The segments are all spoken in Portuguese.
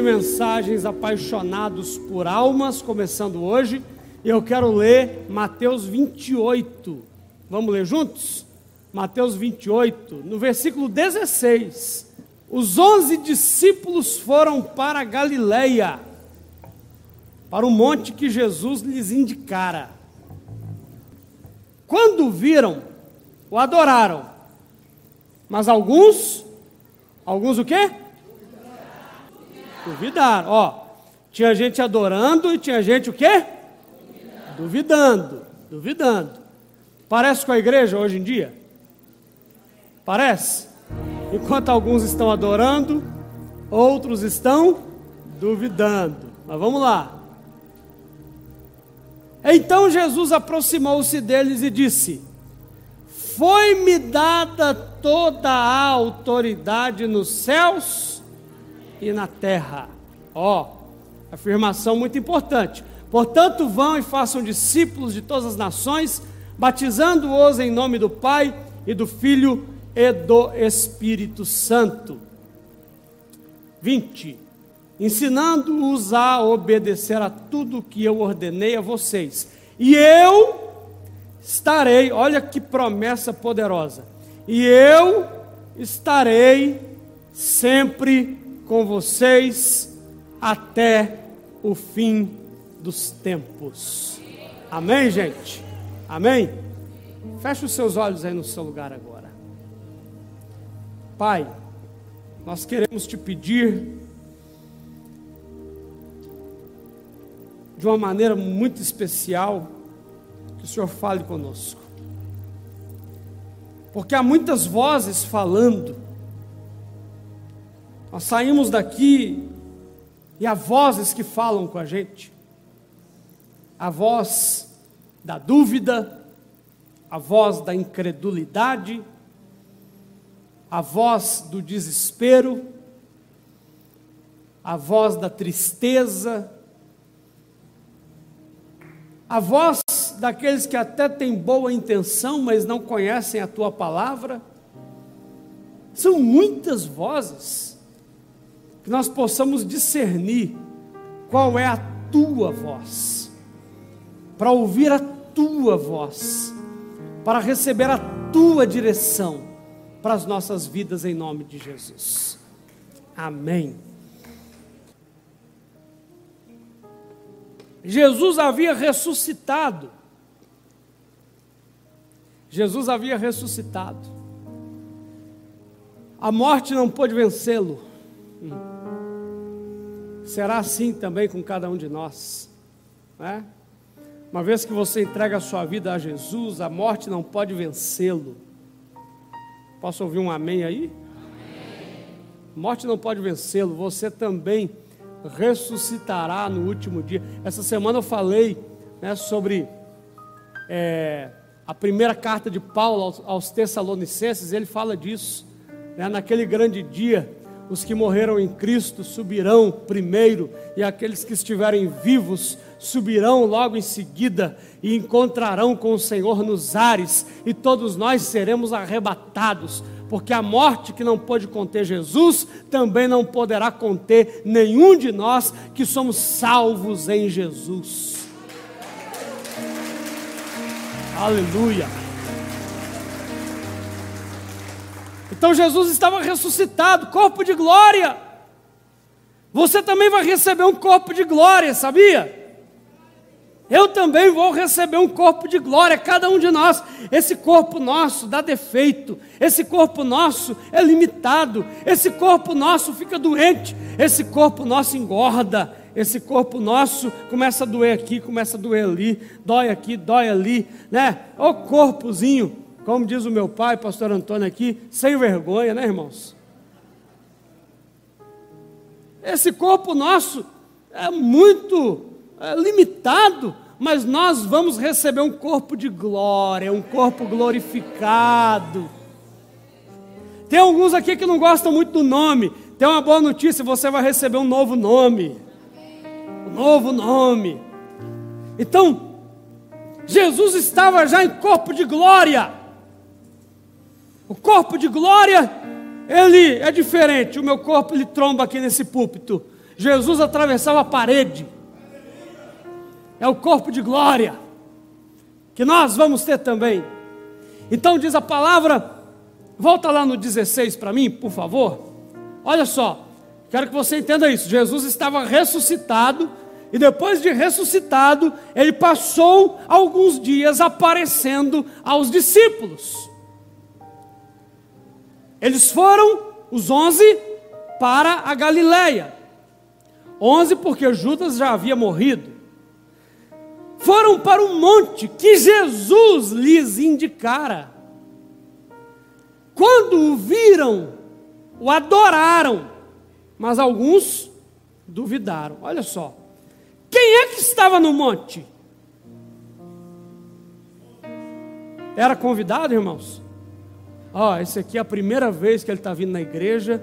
de mensagens apaixonados por almas, começando hoje. Eu quero ler Mateus 28. Vamos ler juntos? Mateus 28, no versículo 16. Os onze discípulos foram para Galileia, para o monte que Jesus lhes indicara. Quando viram, o adoraram. Mas alguns, alguns o quê? Duvidaram. Ó, tinha gente adorando e tinha gente o quê? Duvidando. Duvidando. Parece com a igreja hoje em dia? Parece? Enquanto alguns estão adorando, outros estão duvidando. Mas vamos lá. Então Jesus aproximou-se deles e disse: Foi-me dada toda a autoridade nos céus e na terra. Ó, oh, afirmação muito importante. Portanto, vão e façam discípulos de todas as nações, batizando-os em nome do Pai e do Filho e do Espírito Santo. 20 ensinando-os a obedecer a tudo que eu ordenei a vocês. E eu estarei, olha que promessa poderosa. E eu estarei sempre com vocês até o fim dos tempos. Amém, gente? Amém? Feche os seus olhos aí no seu lugar agora. Pai, nós queremos te pedir de uma maneira muito especial, que o Senhor fale conosco. Porque há muitas vozes falando. Nós saímos daqui e há vozes que falam com a gente. A voz da dúvida, a voz da incredulidade, a voz do desespero, a voz da tristeza, a voz daqueles que até têm boa intenção, mas não conhecem a tua palavra. São muitas vozes que nós possamos discernir qual é a tua voz, para ouvir a tua voz, para receber a tua direção para as nossas vidas em nome de Jesus. Amém. Jesus havia ressuscitado. Jesus havia ressuscitado. A morte não pôde vencê-lo. Será assim também com cada um de nós. Né? Uma vez que você entrega a sua vida a Jesus, a morte não pode vencê-lo. Posso ouvir um amém aí? Amém. Morte não pode vencê-lo. Você também ressuscitará no último dia. Essa semana eu falei né, sobre é, a primeira carta de Paulo aos, aos Tessalonicenses, ele fala disso. Né, naquele grande dia, os que morreram em Cristo subirão primeiro, e aqueles que estiverem vivos subirão logo em seguida e encontrarão com o Senhor nos ares, e todos nós seremos arrebatados porque a morte que não pôde conter Jesus também não poderá conter nenhum de nós que somos salvos em Jesus. Aleluia. Então Jesus estava ressuscitado, corpo de glória. Você também vai receber um corpo de glória, sabia? eu também vou receber um corpo de glória, cada um de nós. Esse corpo nosso dá defeito, esse corpo nosso é limitado, esse corpo nosso fica doente, esse corpo nosso engorda, esse corpo nosso começa a doer aqui, começa a doer ali, dói aqui, dói ali, né? O corpozinho, como diz o meu pai, pastor Antônio aqui, sem vergonha, né, irmãos? Esse corpo nosso é muito é, limitado, mas nós vamos receber um corpo de glória, um corpo glorificado. Tem alguns aqui que não gostam muito do nome. Tem uma boa notícia: você vai receber um novo nome. Um novo nome. Então, Jesus estava já em corpo de glória. O corpo de glória, ele é diferente. O meu corpo ele tromba aqui nesse púlpito. Jesus atravessava a parede. É o corpo de glória que nós vamos ter também. Então diz a palavra, volta lá no 16 para mim, por favor. Olha só, quero que você entenda isso. Jesus estava ressuscitado e depois de ressuscitado, ele passou alguns dias aparecendo aos discípulos. Eles foram, os onze, para a Galileia. Onze porque Judas já havia morrido foram para o monte que Jesus lhes indicara. Quando o viram, o adoraram, mas alguns duvidaram. Olha só, quem é que estava no monte? Era convidado, irmãos? Ó, oh, esse aqui é a primeira vez que ele está vindo na igreja.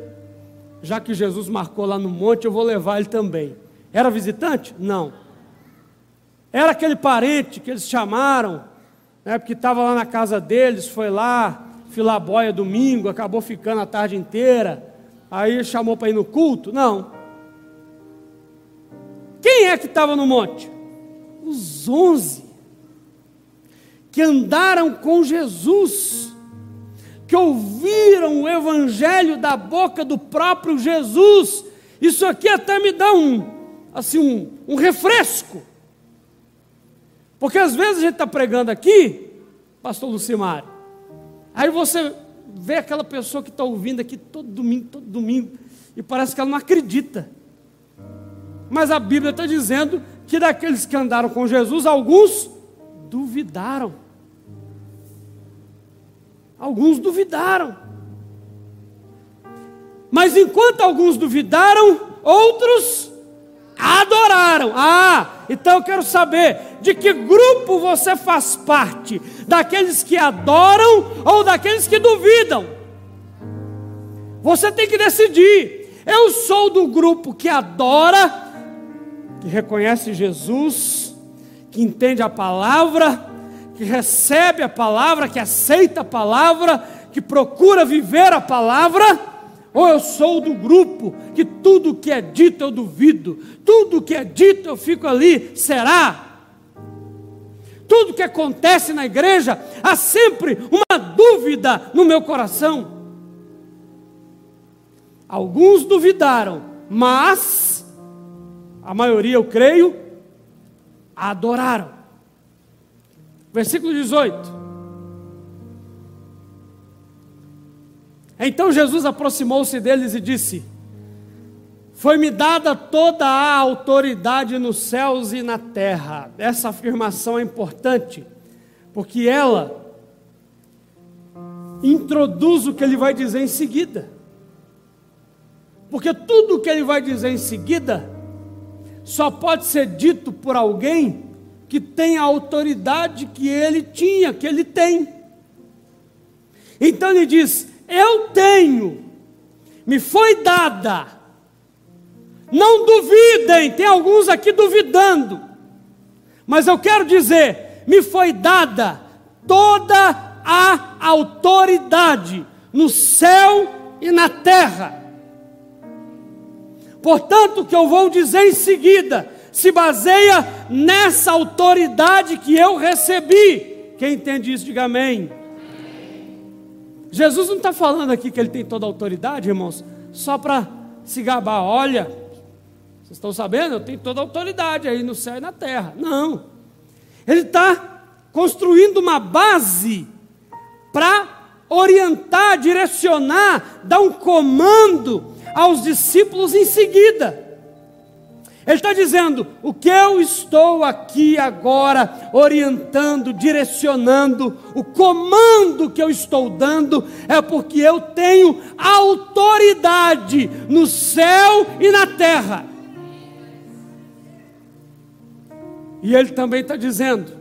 Já que Jesus marcou lá no monte, eu vou levar ele também. Era visitante? Não. Era aquele parente que eles chamaram, né, porque estava lá na casa deles, foi lá, filar boia domingo, acabou ficando a tarde inteira, aí chamou para ir no culto? Não. Quem é que estava no monte? Os onze que andaram com Jesus, que ouviram o evangelho da boca do próprio Jesus. Isso aqui até me dá um, assim, um, um refresco. Porque às vezes a gente está pregando aqui, pastor Lucimário, aí você vê aquela pessoa que está ouvindo aqui todo domingo, todo domingo, e parece que ela não acredita. Mas a Bíblia está dizendo que daqueles que andaram com Jesus, alguns duvidaram. Alguns duvidaram. Mas enquanto alguns duvidaram, outros adoraram. Ah, então eu quero saber de que grupo você faz parte: daqueles que adoram ou daqueles que duvidam? Você tem que decidir. Eu sou do grupo que adora, que reconhece Jesus, que entende a palavra, que recebe a palavra, que aceita a palavra, que procura viver a palavra ou eu sou do grupo que tudo que é dito eu duvido, tudo que é dito eu fico ali, será? Tudo que acontece na igreja, há sempre uma dúvida no meu coração. Alguns duvidaram, mas a maioria, eu creio, adoraram. Versículo 18. Então Jesus aproximou-se deles e disse: Foi-me dada toda a autoridade nos céus e na terra. Essa afirmação é importante, porque ela introduz o que ele vai dizer em seguida. Porque tudo o que ele vai dizer em seguida só pode ser dito por alguém que tem a autoridade que ele tinha, que ele tem. Então ele diz: eu tenho, me foi dada. Não duvidem, tem alguns aqui duvidando, mas eu quero dizer: me foi dada toda a autoridade no céu e na terra. Portanto, o que eu vou dizer em seguida se baseia nessa autoridade que eu recebi. Quem entende isso, diga amém. Jesus não está falando aqui que ele tem toda a autoridade, irmãos, só para se gabar. Olha, vocês estão sabendo? Eu tenho toda a autoridade aí no céu e na terra. Não. Ele está construindo uma base para orientar, direcionar, dar um comando aos discípulos em seguida. Ele está dizendo: o que eu estou aqui agora orientando, direcionando, o comando que eu estou dando, é porque eu tenho autoridade no céu e na terra. E ele também está dizendo: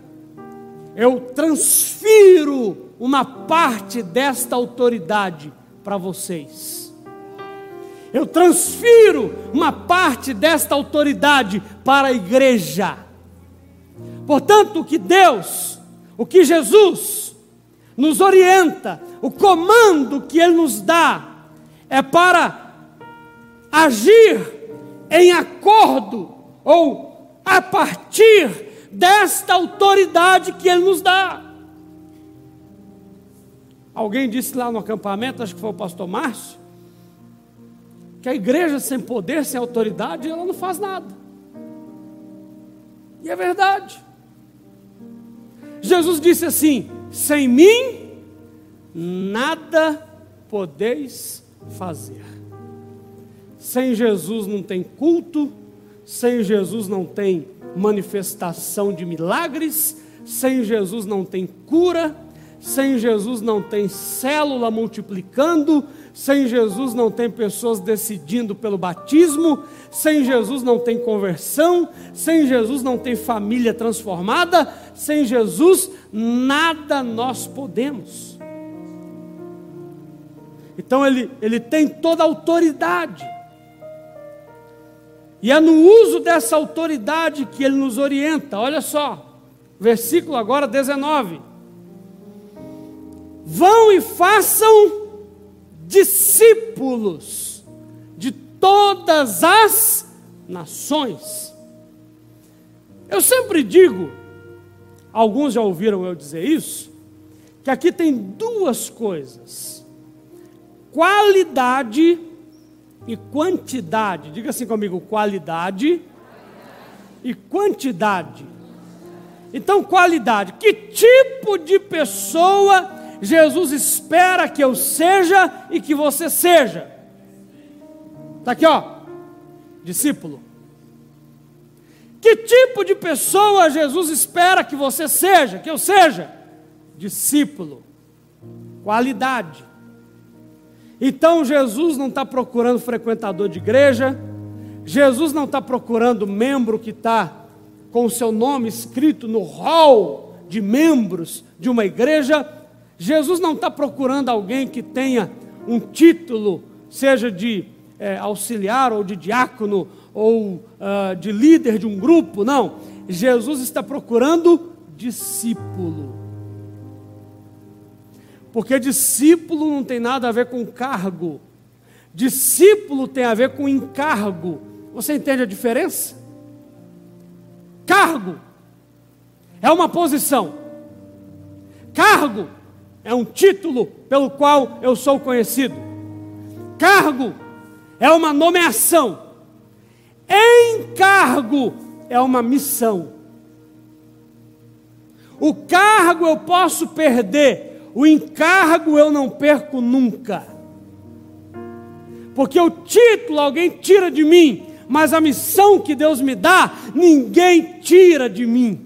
eu transfiro uma parte desta autoridade para vocês eu transfiro uma parte desta autoridade para a igreja. Portanto, o que Deus, o que Jesus nos orienta, o comando que Ele nos dá, é para agir em acordo ou a partir desta autoridade que Ele nos dá. Alguém disse lá no acampamento, acho que foi o pastor Márcio, que a igreja sem poder, sem autoridade, ela não faz nada. E é verdade. Jesus disse assim: sem mim, nada podeis fazer. Sem Jesus não tem culto, sem Jesus não tem manifestação de milagres, sem Jesus não tem cura, sem Jesus não tem célula multiplicando, sem Jesus não tem pessoas decidindo pelo batismo, sem Jesus não tem conversão, sem Jesus não tem família transformada, sem Jesus nada nós podemos. Então ele, ele tem toda a autoridade. E é no uso dessa autoridade que ele nos orienta. Olha só, versículo agora 19. Vão e façam discípulos de todas as nações. Eu sempre digo, alguns já ouviram eu dizer isso, que aqui tem duas coisas: qualidade e quantidade. Diga assim comigo: qualidade e quantidade. Então, qualidade: que tipo de pessoa Jesus espera que eu seja e que você seja. Está aqui, ó, discípulo. Que tipo de pessoa Jesus espera que você seja, que eu seja? Discípulo. Qualidade. Então Jesus não está procurando frequentador de igreja, Jesus não está procurando membro que está com o seu nome escrito no hall de membros de uma igreja, Jesus não está procurando alguém que tenha um título, seja de é, auxiliar ou de diácono ou uh, de líder de um grupo, não. Jesus está procurando discípulo. Porque discípulo não tem nada a ver com cargo, discípulo tem a ver com encargo. Você entende a diferença? Cargo é uma posição, cargo é um título pelo qual eu sou conhecido. Cargo é uma nomeação. Encargo é uma missão. O cargo eu posso perder, o encargo eu não perco nunca. Porque o título alguém tira de mim, mas a missão que Deus me dá, ninguém tira de mim.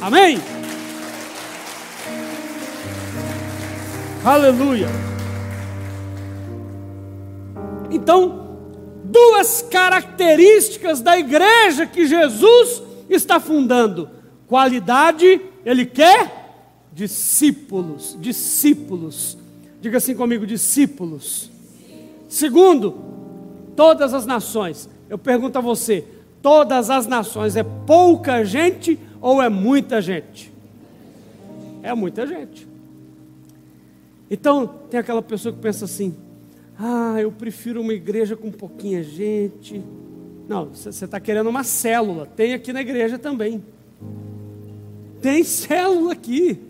Amém? Aleluia. Então, duas características da igreja que Jesus está fundando: qualidade, ele quer discípulos, discípulos. Diga assim comigo, discípulos. Segundo, todas as nações. Eu pergunto a você: todas as nações é pouca gente ou é muita gente? É muita gente. Então, tem aquela pessoa que pensa assim: ah, eu prefiro uma igreja com pouquinha gente. Não, você está querendo uma célula, tem aqui na igreja também. Tem célula aqui.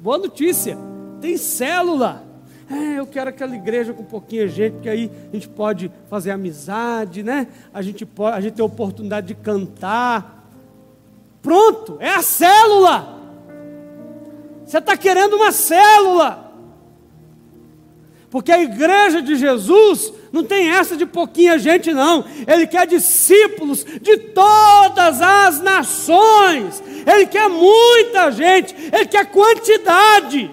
Boa notícia, tem célula. É, eu quero aquela igreja com pouquinha gente, porque aí a gente pode fazer amizade, né? A gente pode, a gente tem a oportunidade de cantar. Pronto, é a célula. Você está querendo uma célula. Porque a igreja de Jesus não tem essa de pouquinha gente, não. Ele quer discípulos de todas as nações. Ele quer muita gente. Ele quer quantidade.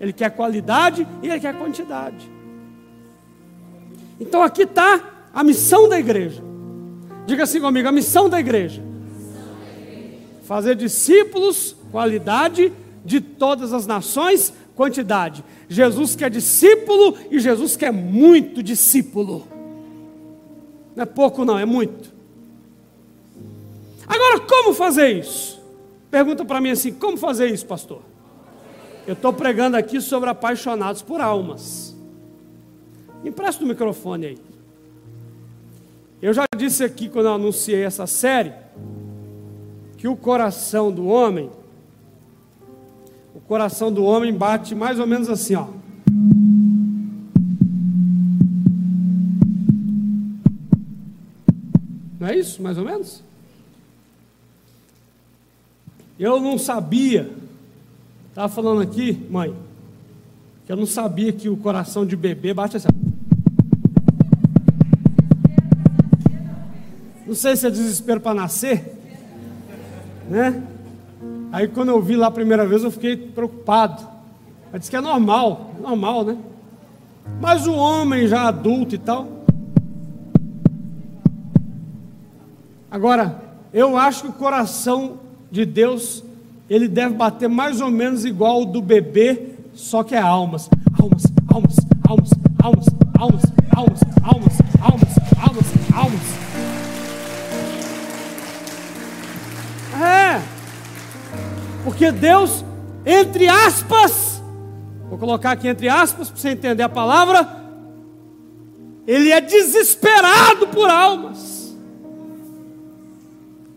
Ele quer qualidade e ele quer quantidade. Então aqui está a missão da igreja. Diga assim comigo: a missão da igreja. Fazer discípulos, qualidade de todas as nações, quantidade. Jesus quer discípulo e Jesus quer muito discípulo. Não é pouco, não, é muito. Agora, como fazer isso? Pergunta para mim assim: como fazer isso, pastor? Eu estou pregando aqui sobre apaixonados por almas. Empresta o microfone aí. Eu já disse aqui quando eu anunciei essa série que o coração do homem, o coração do homem bate mais ou menos assim, ó. Não é isso, mais ou menos? Eu não sabia, estava falando aqui, mãe, que eu não sabia que o coração de bebê bate assim. Não sei se é desespero para nascer, né? Aí quando eu vi lá a primeira vez eu fiquei preocupado. Ela disse que é normal, normal, né? Mas o homem já adulto e tal. Agora, eu acho que o coração de Deus, ele deve bater mais ou menos igual o do bebê, só que é almas, almas, almas, almas, almas, almas, Porque Deus, entre aspas, vou colocar aqui entre aspas para você entender a palavra, ele é desesperado por almas.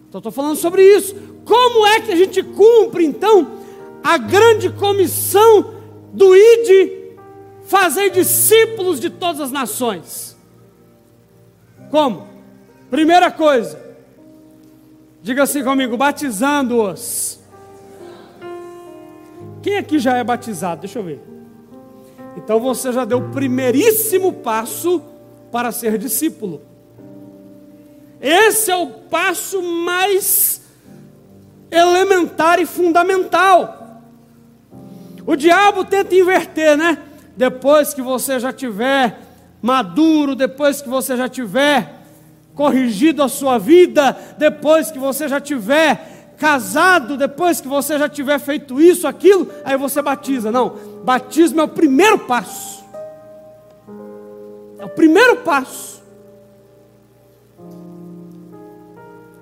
Então estou falando sobre isso. Como é que a gente cumpre então a grande comissão do ID fazer discípulos de todas as nações? Como? Primeira coisa, diga assim comigo: batizando-os. Quem aqui já é batizado? Deixa eu ver. Então você já deu o primeiríssimo passo para ser discípulo. Esse é o passo mais elementar e fundamental. O diabo tenta inverter, né? Depois que você já tiver maduro, depois que você já tiver corrigido a sua vida, depois que você já tiver casado, depois que você já tiver feito isso, aquilo, aí você batiza. Não, batismo é o primeiro passo. É o primeiro passo.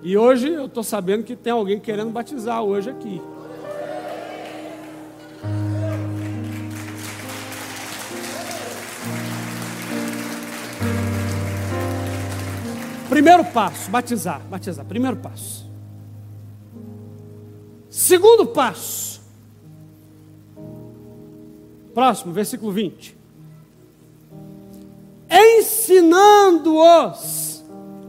E hoje eu estou sabendo que tem alguém querendo batizar hoje aqui. Primeiro passo, batizar, batizar, primeiro passo. Segundo passo. Próximo, versículo 20. Ensinando-os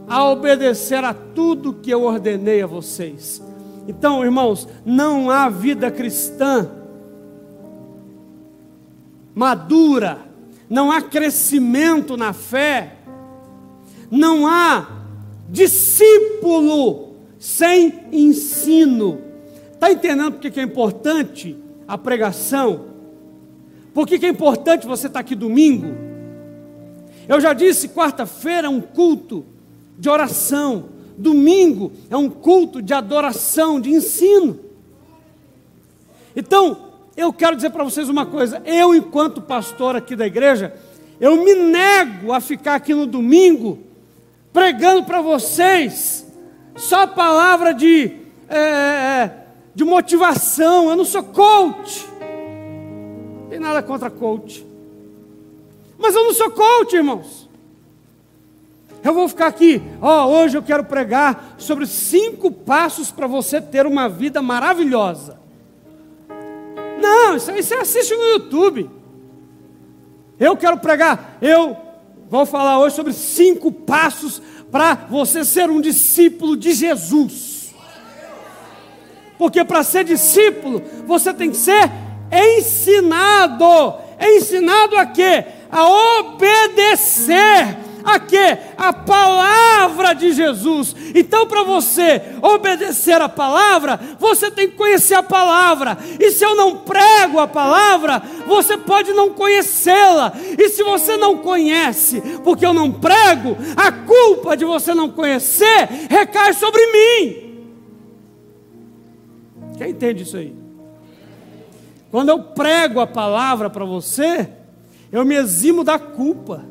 a obedecer a tudo que eu ordenei a vocês. Então, irmãos, não há vida cristã madura, não há crescimento na fé, não há discípulo sem ensino. Está entendendo porque que é importante a pregação? Por que, que é importante você estar aqui domingo? Eu já disse, quarta-feira é um culto de oração. Domingo é um culto de adoração, de ensino. Então, eu quero dizer para vocês uma coisa: eu, enquanto pastor aqui da igreja, eu me nego a ficar aqui no domingo pregando para vocês só palavra de, é, de motivação. Eu não sou coach, não tem nada contra coach, mas eu não sou coach, irmãos. Eu vou ficar aqui, ó, oh, hoje eu quero pregar sobre cinco passos para você ter uma vida maravilhosa. Não, isso aí você assiste no YouTube. Eu quero pregar, eu vou falar hoje sobre cinco passos para você ser um discípulo de Jesus. Porque para ser discípulo, você tem que ser ensinado. Ensinado a quê? A obedecer a quê? A palavra de Jesus. Então, para você obedecer a palavra, você tem que conhecer a palavra. E se eu não prego a palavra, você pode não conhecê-la. E se você não conhece, porque eu não prego, a culpa de você não conhecer recai sobre mim. Quem entende isso aí? Quando eu prego a palavra para você, eu me eximo da culpa.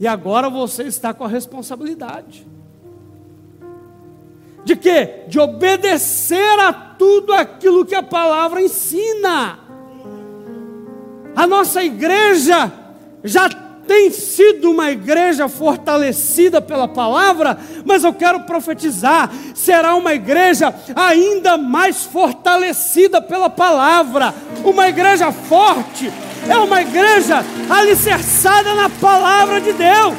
E agora você está com a responsabilidade. De quê? De obedecer a tudo aquilo que a palavra ensina. A nossa igreja já tem sido uma igreja fortalecida pela palavra, mas eu quero profetizar: será uma igreja ainda mais fortalecida pela palavra, uma igreja forte, é uma igreja alicerçada na palavra de Deus.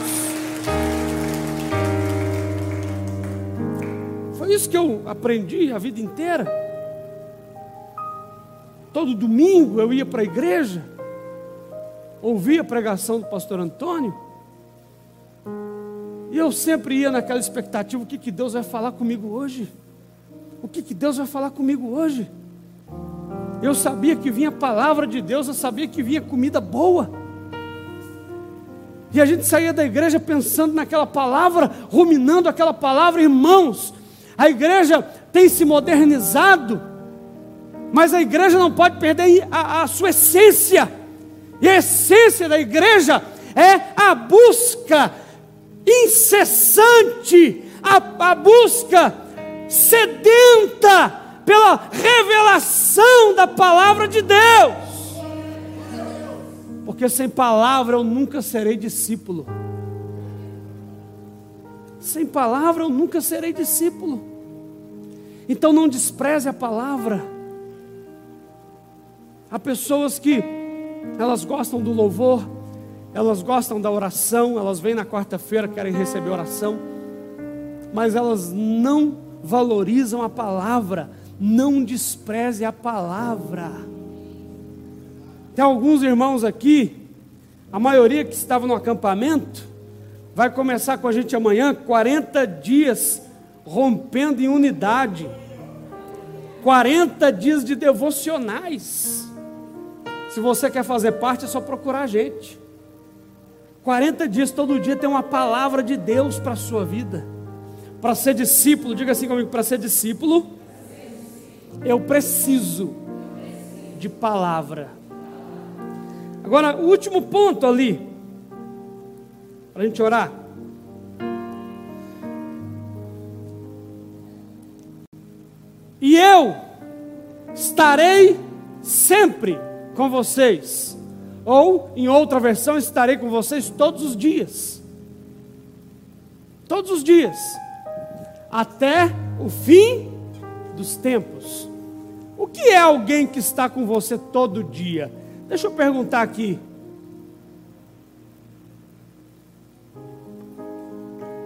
Foi isso que eu aprendi a vida inteira. Todo domingo eu ia para a igreja ouvia a pregação do pastor Antônio, e eu sempre ia naquela expectativa: o que, que Deus vai falar comigo hoje? O que, que Deus vai falar comigo hoje? Eu sabia que vinha a palavra de Deus, eu sabia que vinha comida boa. E a gente saía da igreja pensando naquela palavra, ruminando aquela palavra, irmãos. A igreja tem se modernizado, mas a igreja não pode perder a, a sua essência. E a essência da igreja é a busca incessante, a, a busca sedenta pela revelação da palavra de Deus. Porque sem palavra eu nunca serei discípulo. Sem palavra eu nunca serei discípulo. Então não despreze a palavra. Há pessoas que elas gostam do louvor, elas gostam da oração, elas vêm na quarta-feira, querem receber oração, mas elas não valorizam a palavra, não despreze a palavra. Tem alguns irmãos aqui, a maioria que estava no acampamento, vai começar com a gente amanhã 40 dias rompendo em unidade. 40 dias de devocionais. Se você quer fazer parte, é só procurar a gente. 40 dias, todo dia tem uma palavra de Deus para a sua vida. Para ser discípulo, diga assim comigo: para ser discípulo, eu preciso de palavra. Agora, o último ponto ali, para a gente orar. E eu estarei sempre com vocês. Ou, em outra versão, estarei com vocês todos os dias. Todos os dias. Até o fim dos tempos. O que é alguém que está com você todo dia? Deixa eu perguntar aqui.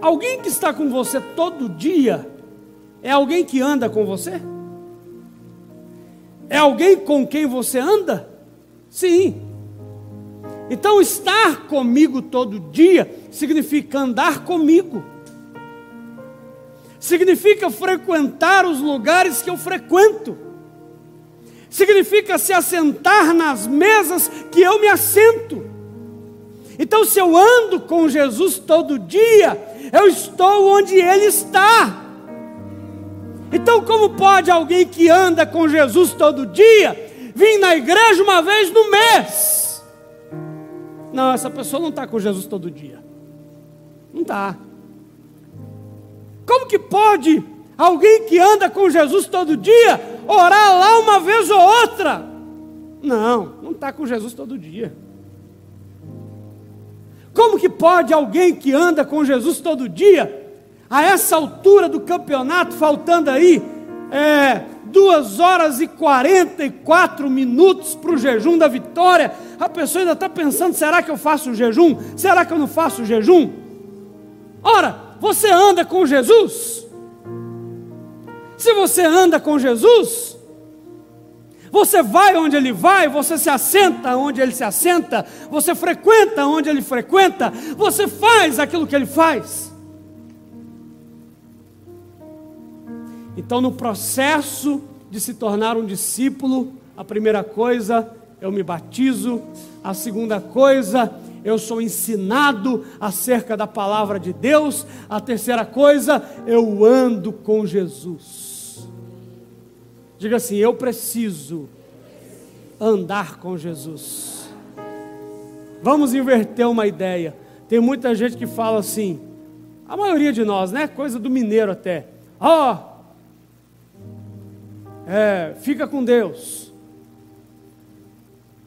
Alguém que está com você todo dia é alguém que anda com você? É alguém com quem você anda? Sim. Então, estar comigo todo dia significa andar comigo, significa frequentar os lugares que eu frequento, significa se assentar nas mesas que eu me assento. Então, se eu ando com Jesus todo dia, eu estou onde Ele está. Então, como pode alguém que anda com Jesus todo dia vim na igreja uma vez no mês. Não, essa pessoa não está com Jesus todo dia. Não está. Como que pode alguém que anda com Jesus todo dia orar lá uma vez ou outra? Não, não está com Jesus todo dia. Como que pode alguém que anda com Jesus todo dia, a essa altura do campeonato, faltando aí é, duas horas e 44 minutos para o jejum da vitória, a pessoa ainda está pensando: será que eu faço o jejum? Será que eu não faço o jejum? Ora, você anda com Jesus? Se você anda com Jesus, você vai onde ele vai, você se assenta onde ele se assenta, você frequenta onde ele frequenta, você faz aquilo que ele faz. Então, no processo de se tornar um discípulo, a primeira coisa, eu me batizo, a segunda coisa, eu sou ensinado acerca da palavra de Deus, a terceira coisa, eu ando com Jesus. Diga assim: eu preciso andar com Jesus. Vamos inverter uma ideia. Tem muita gente que fala assim, a maioria de nós, né? Coisa do mineiro até. Ó, oh, é, fica com Deus.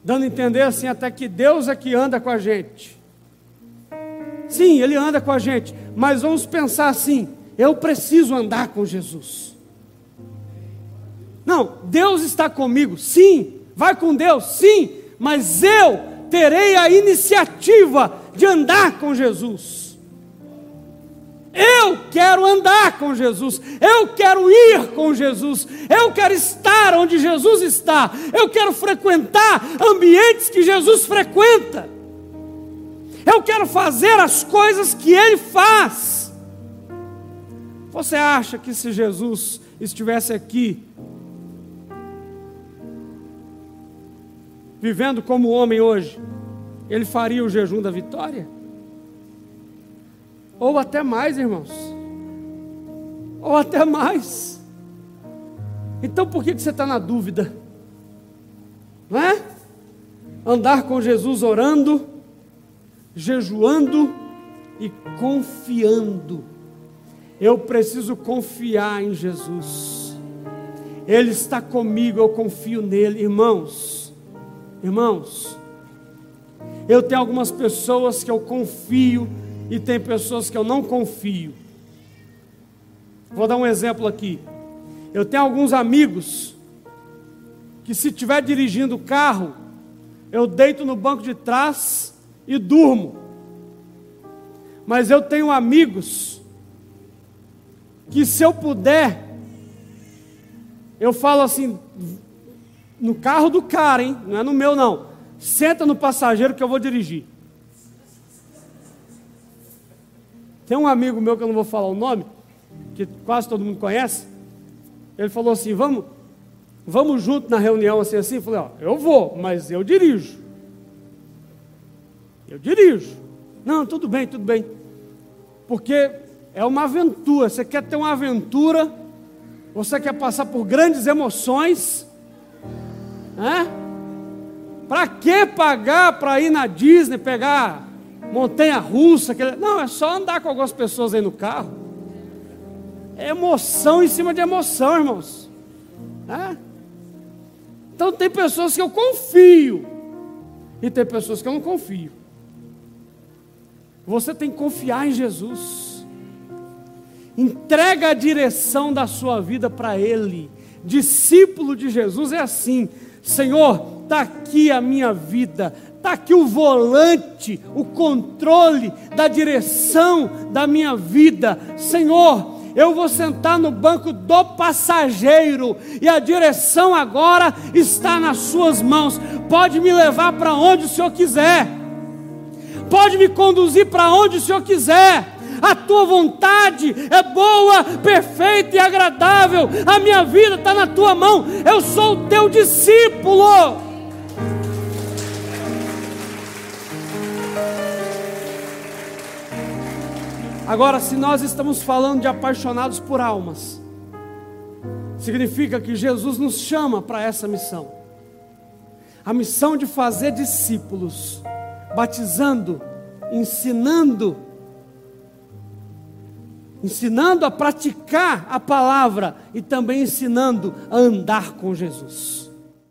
Dando a entender assim, até que Deus é que anda com a gente. Sim, Ele anda com a gente, mas vamos pensar assim: eu preciso andar com Jesus. Não, Deus está comigo, sim, vai com Deus, sim, mas eu terei a iniciativa de andar com Jesus. Eu quero andar com Jesus, eu quero ir com Jesus, eu quero estar onde Jesus está, eu quero frequentar ambientes que Jesus frequenta, eu quero fazer as coisas que Ele faz. Você acha que se Jesus estivesse aqui, vivendo como homem hoje, ele faria o jejum da vitória? Ou até mais, irmãos. Ou até mais. Então por que, que você está na dúvida? Não é? Andar com Jesus orando, jejuando e confiando. Eu preciso confiar em Jesus. Ele está comigo, eu confio nele, irmãos. Irmãos, eu tenho algumas pessoas que eu confio e tem pessoas que eu não confio. Vou dar um exemplo aqui. Eu tenho alguns amigos que se estiver dirigindo o carro, eu deito no banco de trás e durmo. Mas eu tenho amigos que se eu puder, eu falo assim, no carro do cara, hein? Não é no meu não. Senta no passageiro que eu vou dirigir. Tem um amigo meu que eu não vou falar o nome, que quase todo mundo conhece. Ele falou assim: "Vamos, vamos junto na reunião assim assim". Eu falei: "Ó, eu vou, mas eu dirijo". Eu dirijo. Não, tudo bem, tudo bem. Porque é uma aventura. Você quer ter uma aventura, você quer passar por grandes emoções, né? Para que pagar para ir na Disney, pegar montanha russa? Aquele... Não, é só andar com algumas pessoas aí no carro. É emoção em cima de emoção, irmãos. Então tem pessoas que eu confio e tem pessoas que eu não confio. Você tem que confiar em Jesus. Entrega a direção da sua vida para Ele. Discípulo de Jesus é assim: Senhor, está aqui a minha vida, está aqui o volante, o controle da direção da minha vida. Senhor, eu vou sentar no banco do passageiro e a direção agora está nas Suas mãos. Pode me levar para onde o Senhor quiser pode me conduzir para onde o Senhor quiser. A tua vontade é boa, perfeita e agradável. A minha vida está na tua mão. Eu sou o teu discípulo. Agora, se nós estamos falando de apaixonados por almas, significa que Jesus nos chama para essa missão a missão de fazer discípulos batizando, ensinando, ensinando a praticar a palavra e também ensinando a andar com Jesus.